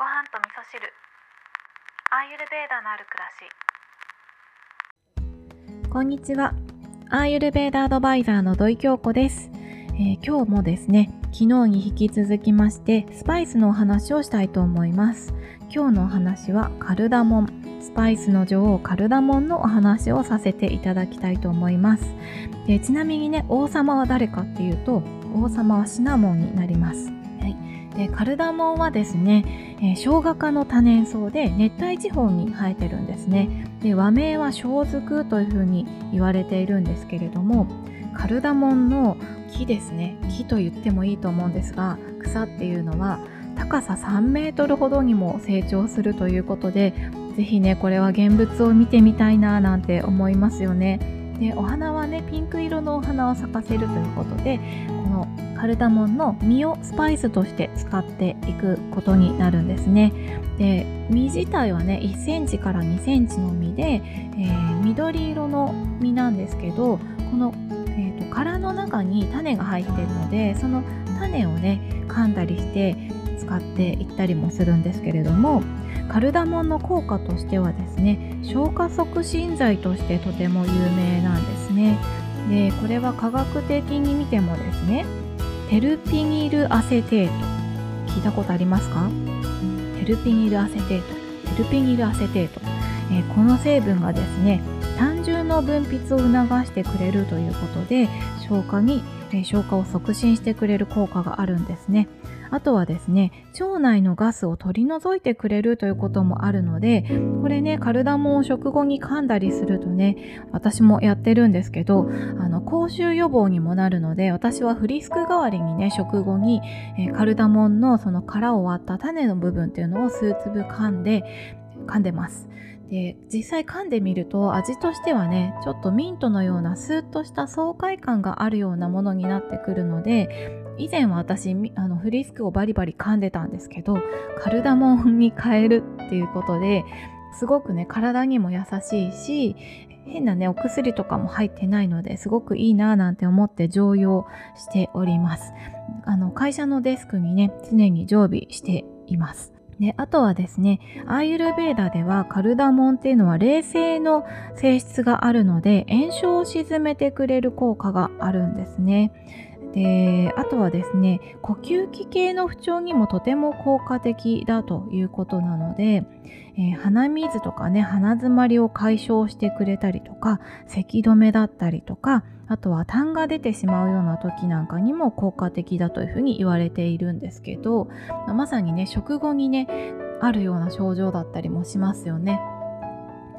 ご飯と味噌汁アーユルベーダのある暮らしこんにちは。アーユルベーダアドバイザーの土井京子です、えー今日もですね、昨日に引き続きまして、スパイスのお話をしたいと思います。今日のお話はカルダモン、スパイスの女王カルダモンのお話をさせていただきたいと思います。でちなみにね、王様は誰かっていうと、王様はシナモンになります。はい、でカルダモンはですね、えー生姜科の多年草で熱帯地方に生えてるんですね。で和名は小ズというふうに言われているんですけれどもカルダモンの木ですね木と言ってもいいと思うんですが草っていうのは高さ3メートルほどにも成長するということでぜひねこれは現物を見てみたいななんて思いますよね。でお花はねピンク色のお花を咲かせるということでカルダモンの実をスパイスとして使っていくことになるんですね。で実自体はね1センチから2センチの実で、えー緑色の実なんですけどこの、えーと殻の中に種が入っているのでその種をね噛んだりして使っていったりもするんですけれどもカルダモンの効果としてはですね消化促進剤としてとても有名なんですね。でこれは科学的に見てもですねテルピニルアセテート。聞いたことありますか？テルピニルアセテート。テルピニルアセテート、えーこの成分がですね胆汁の分泌を促してくれるということで消化に、え消化を促進してくれる効果があるんですね。あとはですね腸内のガスを取り除いてくれるということもあるのでこれねカルダモンを食後に噛んだりするとね私もやってるんですけどあの口臭予防にもなるので私はフリスク代わりにね食後にえカルダモンのその殻を割った種の部分っていうのを数粒噛んで噛んでます。で実際噛んでみると味としてはねちょっとミントのようなスーッとした爽快感があるようなものになってくるので以前は私あのフリスクをバリバリ噛んでたんですけどカルダモンに変えるっていうことですごくね体にも優しいし変なねお薬とかも入ってないのですごくいいなぁなんて思って常用しております。あの会社のデスクにね常に常備しています。であとはですねアーユルベーダではカルダモンっていうのは冷静の性質があるので炎症を鎮めてくれる効果があるんですね。であとはですね呼吸器系の不調にもとても効果的だということなので、えー鼻水とかね鼻づまりを解消してくれたりとか咳止めだったりとかあとは痰が出てしまうような時なんかにも効果的だというふうに言われているんですけどまさにね食後にねあるような症状だったりもしますよね。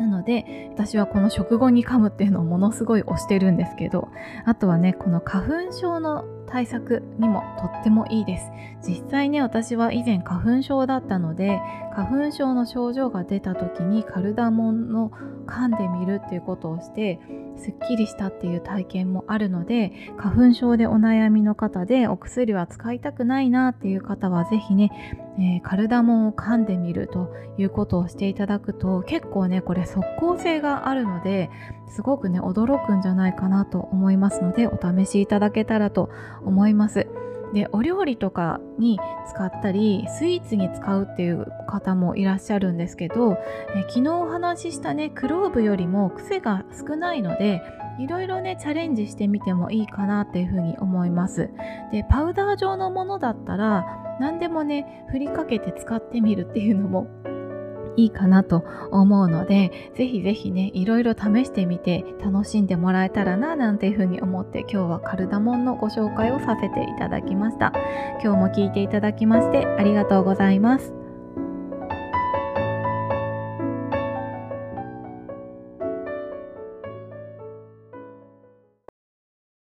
なので私はこの食後に噛むっていうのをものすごい推してるんですけどあとはねこの花粉症の対策にもとってもいいです。実際ね私は以前花粉症だったので花粉症の症状が出た時にカルダモンの噛んでみるっていうことをしてすっきりしたっていう体験もあるので花粉症でお悩みの方でお薬は使いたくないなっていう方は是非ね、えーカルダモンを噛んでみるということをしていただくと結構ねこれ即効性があるのですごくね驚くんじゃないかなと思いますのでお試しいただけたらと思います。でお料理とかに使ったりスイーツに使うっていう方もいらっしゃるんですけど、え昨日お話ししたねクローブよりも癖が少ないのでいろいろねチャレンジしてみてもいいかなっていうふうに思いますでパウダー状のものだったら何でもね振りかけて使ってみるっていうのもいいかなと思うのでぜひぜひねいろいろ試してみて楽しんでもらえたらななんていうふうに思って今日はカルダモンのご紹介をさせていただきました。今日も聞いていただきましてありがとうございます。